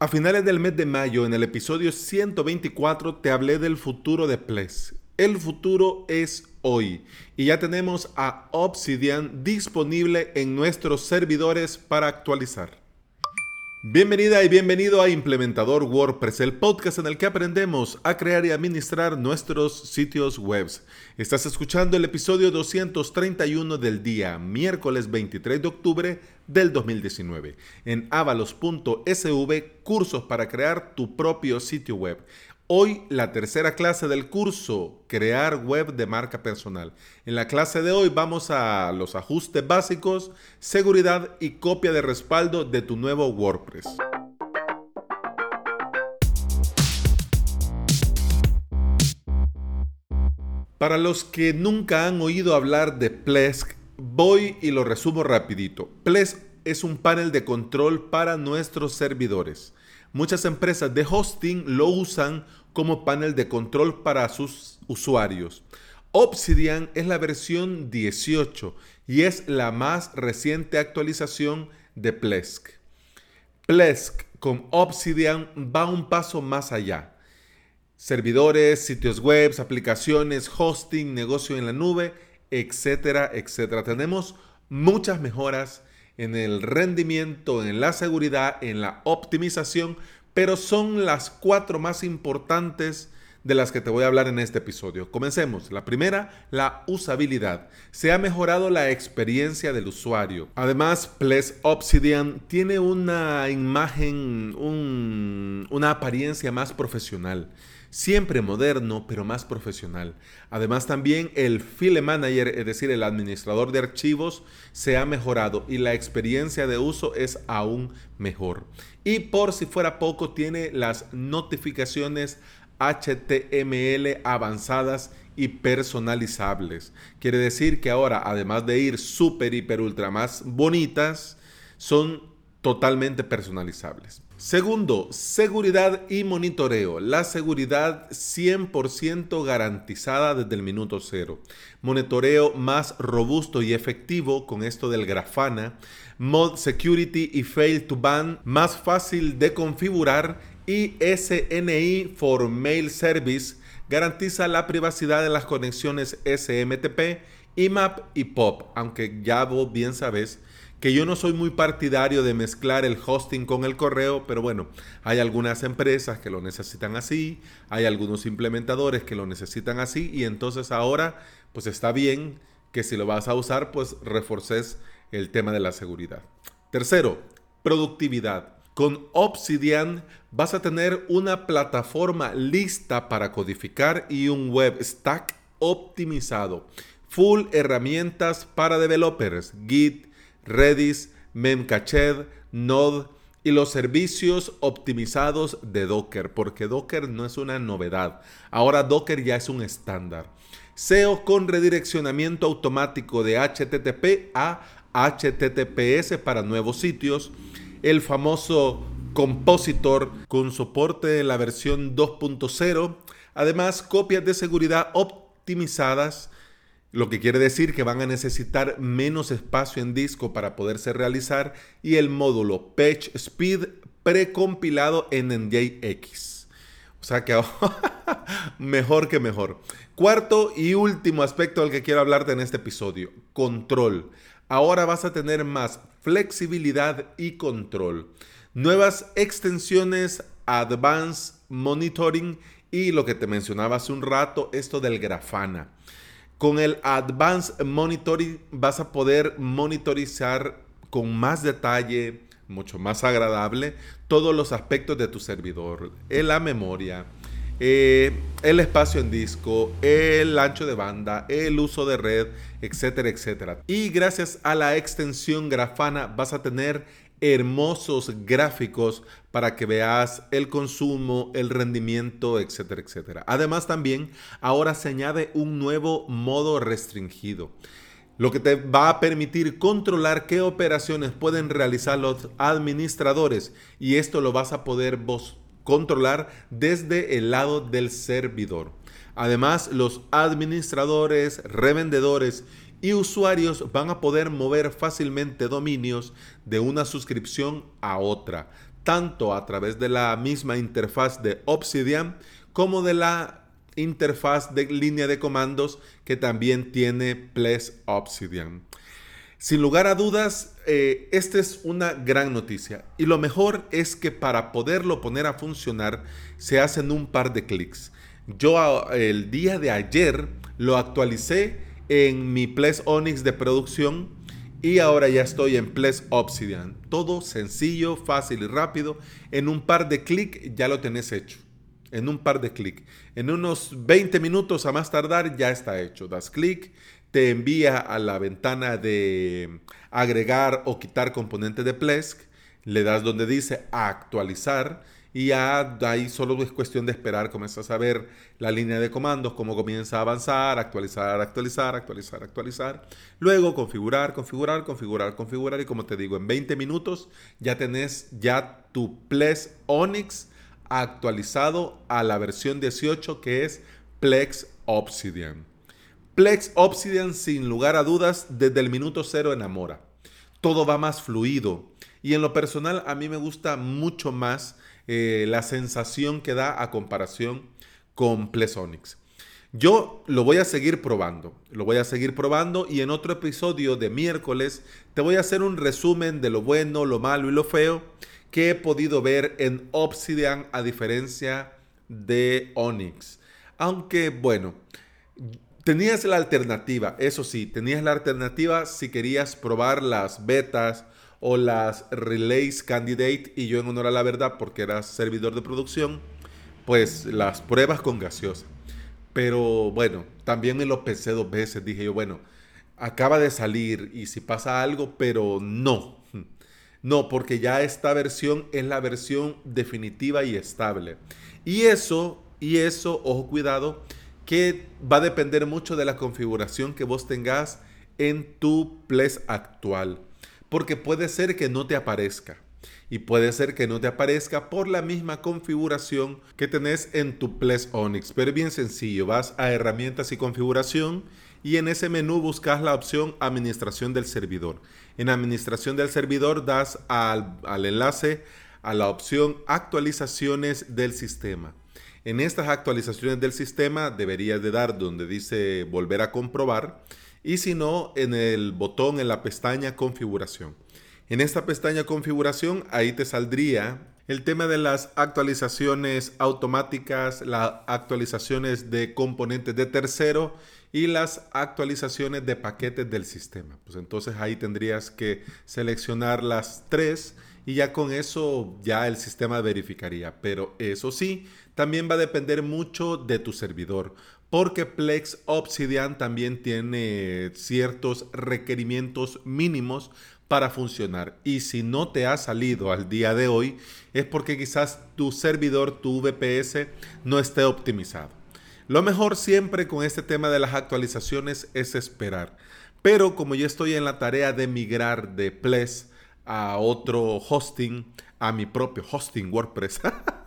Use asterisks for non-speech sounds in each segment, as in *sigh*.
A finales del mes de mayo, en el episodio 124, te hablé del futuro de Ples. El futuro es hoy y ya tenemos a Obsidian disponible en nuestros servidores para actualizar. Bienvenida y bienvenido a Implementador WordPress, el podcast en el que aprendemos a crear y administrar nuestros sitios web. Estás escuchando el episodio 231 del día miércoles 23 de octubre del 2019 en avalos.sv, cursos para crear tu propio sitio web. Hoy la tercera clase del curso, crear web de marca personal. En la clase de hoy vamos a los ajustes básicos, seguridad y copia de respaldo de tu nuevo WordPress. Para los que nunca han oído hablar de Plesk, voy y lo resumo rapidito. Plesk es un panel de control para nuestros servidores. Muchas empresas de hosting lo usan como panel de control para sus usuarios. Obsidian es la versión 18 y es la más reciente actualización de Plesk. Plesk con Obsidian va un paso más allá. Servidores, sitios web, aplicaciones, hosting, negocio en la nube, etcétera, etcétera. Tenemos muchas mejoras en el rendimiento, en la seguridad, en la optimización, pero son las cuatro más importantes de las que te voy a hablar en este episodio. Comencemos. La primera, la usabilidad. Se ha mejorado la experiencia del usuario. Además, Ples Obsidian tiene una imagen, una apariencia más profesional siempre moderno, pero más profesional. Además también el File Manager, es decir, el administrador de archivos, se ha mejorado y la experiencia de uso es aún mejor. Y por si fuera poco, tiene las notificaciones HTML avanzadas y personalizables. Quiere decir que ahora, además de ir súper, hiper, ultra más bonitas, son totalmente personalizables. Segundo, seguridad y monitoreo. La seguridad 100% garantizada desde el minuto cero. Monitoreo más robusto y efectivo con esto del Grafana. Mod Security y Fail to Ban más fácil de configurar. Y SNI for Mail Service garantiza la privacidad de las conexiones SMTP, IMAP y POP. Aunque ya vos bien sabes que yo no soy muy partidario de mezclar el hosting con el correo, pero bueno, hay algunas empresas que lo necesitan así, hay algunos implementadores que lo necesitan así y entonces ahora pues está bien que si lo vas a usar pues reforces el tema de la seguridad. Tercero, productividad. Con Obsidian vas a tener una plataforma lista para codificar y un web stack optimizado. Full herramientas para developers, Git, Redis, Memcached, Node y los servicios optimizados de Docker, porque Docker no es una novedad. Ahora Docker ya es un estándar. SEO con redireccionamiento automático de HTTP a HTTPS para nuevos sitios. El famoso Compositor con soporte de la versión 2.0. Además, copias de seguridad optimizadas lo que quiere decir que van a necesitar menos espacio en disco para poderse realizar y el módulo Page Speed precompilado en NJX. O sea que *laughs* mejor que mejor. Cuarto y último aspecto del que quiero hablarte en este episodio, control. Ahora vas a tener más flexibilidad y control. Nuevas extensiones, Advanced Monitoring y lo que te mencionaba hace un rato, esto del Grafana. Con el Advanced Monitoring vas a poder monitorizar con más detalle, mucho más agradable, todos los aspectos de tu servidor. La memoria, eh, el espacio en disco, el ancho de banda, el uso de red, etcétera, etcétera. Y gracias a la extensión Grafana vas a tener hermosos gráficos para que veas el consumo, el rendimiento, etcétera, etcétera. Además también ahora se añade un nuevo modo restringido, lo que te va a permitir controlar qué operaciones pueden realizar los administradores y esto lo vas a poder vos controlar desde el lado del servidor. Además, los administradores, revendedores y usuarios van a poder mover fácilmente dominios de una suscripción a otra. tanto a través de la misma interfaz de Obsidian como de la interfaz de línea de comandos que también tiene Ples Obsidian. Sin lugar a dudas, eh, esta es una gran noticia y lo mejor es que para poderlo poner a funcionar se hacen un par de clics. Yo el día de ayer lo actualicé en mi Ples Onyx de producción y ahora ya estoy en Ples Obsidian. Todo sencillo, fácil y rápido. En un par de clics ya lo tenés hecho. En un par de clics. En unos 20 minutos a más tardar ya está hecho. Das clic, te envía a la ventana de agregar o quitar componente de Plesk. Le das donde dice actualizar y ya ahí solo es cuestión de esperar, comienzas a ver la línea de comandos, cómo comienza a avanzar, actualizar, actualizar, actualizar, actualizar. Luego configurar, configurar, configurar, configurar y como te digo, en 20 minutos ya tenés ya tu Plex Onyx actualizado a la versión 18 que es Plex Obsidian. Plex Obsidian sin lugar a dudas desde el minuto cero enamora. Todo va más fluido y en lo personal a mí me gusta mucho más eh, la sensación que da a comparación con Plesonics. Yo lo voy a seguir probando, lo voy a seguir probando y en otro episodio de miércoles te voy a hacer un resumen de lo bueno, lo malo y lo feo que he podido ver en Obsidian a diferencia de Onyx. Aunque bueno, tenías la alternativa, eso sí, tenías la alternativa si querías probar las betas o las Relays Candidate y yo en honor a la verdad, porque era servidor de producción, pues las pruebas con gaseosa. Pero bueno, también me lo pensé dos veces, dije yo, bueno, acaba de salir y si pasa algo, pero no. No, porque ya esta versión es la versión definitiva y estable. Y eso, y eso, ojo cuidado, que va a depender mucho de la configuración que vos tengas en tu Ples actual porque puede ser que no te aparezca. Y puede ser que no te aparezca por la misma configuración que tenés en tu Ples Onyx. Pero bien sencillo, vas a herramientas y configuración y en ese menú buscas la opción administración del servidor. En administración del servidor das al, al enlace a la opción actualizaciones del sistema. En estas actualizaciones del sistema deberías de dar donde dice volver a comprobar y si no, en el botón en la pestaña configuración. En esta pestaña configuración, ahí te saldría el tema de las actualizaciones automáticas, las actualizaciones de componentes de tercero y las actualizaciones de paquetes del sistema. Pues entonces ahí tendrías que seleccionar las tres y ya con eso ya el sistema verificaría. Pero eso sí, también va a depender mucho de tu servidor porque Plex Obsidian también tiene ciertos requerimientos mínimos para funcionar. Y si no te ha salido al día de hoy, es porque quizás tu servidor, tu VPS, no esté optimizado. Lo mejor siempre con este tema de las actualizaciones es esperar. Pero como yo estoy en la tarea de migrar de Plex a otro hosting, a mi propio hosting WordPress. *laughs*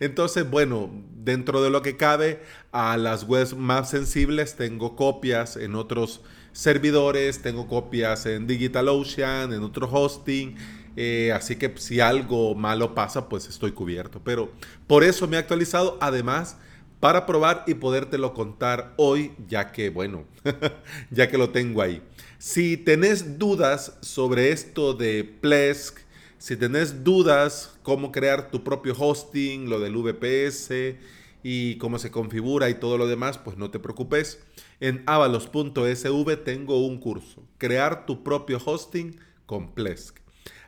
Entonces, bueno, dentro de lo que cabe, a las webs más sensibles tengo copias en otros servidores, tengo copias en DigitalOcean, en otro hosting. Eh, así que si algo malo pasa, pues estoy cubierto. Pero por eso me he actualizado. Además, para probar y podértelo contar hoy, ya que, bueno, *laughs* ya que lo tengo ahí. Si tenés dudas sobre esto de Plesk, si tenés dudas cómo crear tu propio hosting, lo del VPS y cómo se configura y todo lo demás, pues no te preocupes. En avalos.sv tengo un curso, crear tu propio hosting con Plesk.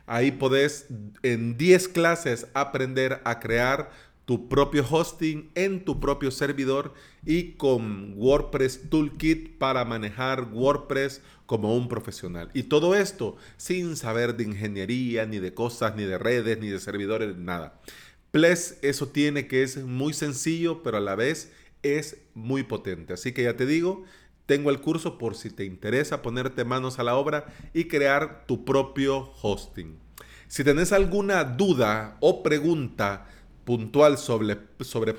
Ahí podés en 10 clases aprender a crear tu propio hosting en tu propio servidor y con WordPress Toolkit para manejar WordPress como un profesional. Y todo esto sin saber de ingeniería, ni de cosas, ni de redes, ni de servidores, nada. Ples eso tiene que es muy sencillo, pero a la vez es muy potente. Así que ya te digo, tengo el curso por si te interesa ponerte manos a la obra y crear tu propio hosting. Si tenés alguna duda o pregunta, puntual sobre, sobre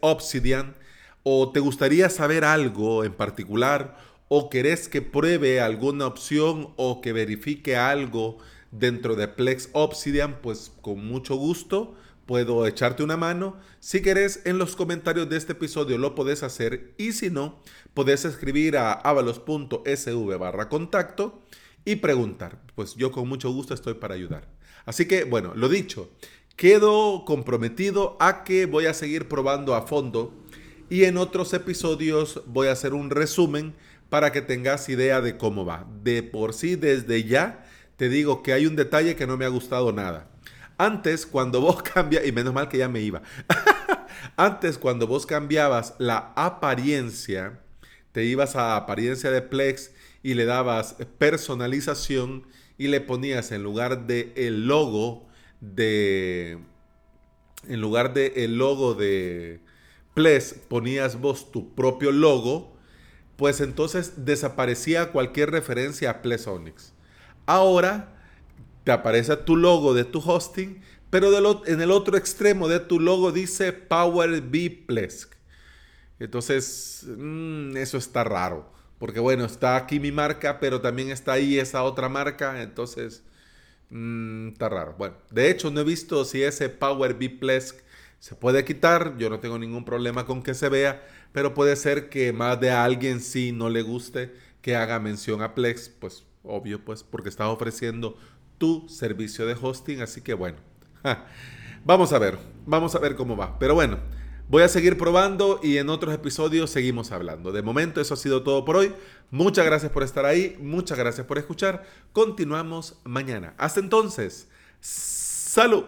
Obsidian o te gustaría saber algo en particular o querés que pruebe alguna opción o que verifique algo dentro de Plex Obsidian, pues con mucho gusto puedo echarte una mano. Si querés, en los comentarios de este episodio lo podés hacer y si no, podés escribir a avalos.sv barra contacto y preguntar. Pues yo con mucho gusto estoy para ayudar. Así que, bueno, lo dicho, quedo comprometido a que voy a seguir probando a fondo y en otros episodios voy a hacer un resumen para que tengas idea de cómo va. De por sí, desde ya, te digo que hay un detalle que no me ha gustado nada. Antes, cuando *laughs* vos cambias, y menos mal que ya me iba, *laughs* antes cuando vos cambiabas la apariencia, te ibas a apariencia de Plex y le dabas personalización y le ponías en lugar de el logo de en lugar de el logo de Plex ponías vos tu propio logo, pues entonces desaparecía cualquier referencia a Plex Onyx. Ahora te aparece tu logo de tu hosting, pero en el otro extremo de tu logo dice Power B Plesk. Entonces, mm, eso está raro. Porque bueno, está aquí mi marca, pero también está ahí esa otra marca. Entonces, mm, está raro. Bueno, de hecho, no he visto si ese Power B Plesk se puede quitar. Yo no tengo ningún problema con que se vea. Pero puede ser que más de alguien sí no le guste que haga mención a Plex. Pues obvio, pues porque está ofreciendo tu servicio de hosting. Así que bueno, *laughs* vamos a ver, vamos a ver cómo va. Pero bueno, voy a seguir probando y en otros episodios seguimos hablando. De momento eso ha sido todo por hoy. Muchas gracias por estar ahí, muchas gracias por escuchar. Continuamos mañana. Hasta entonces, salud.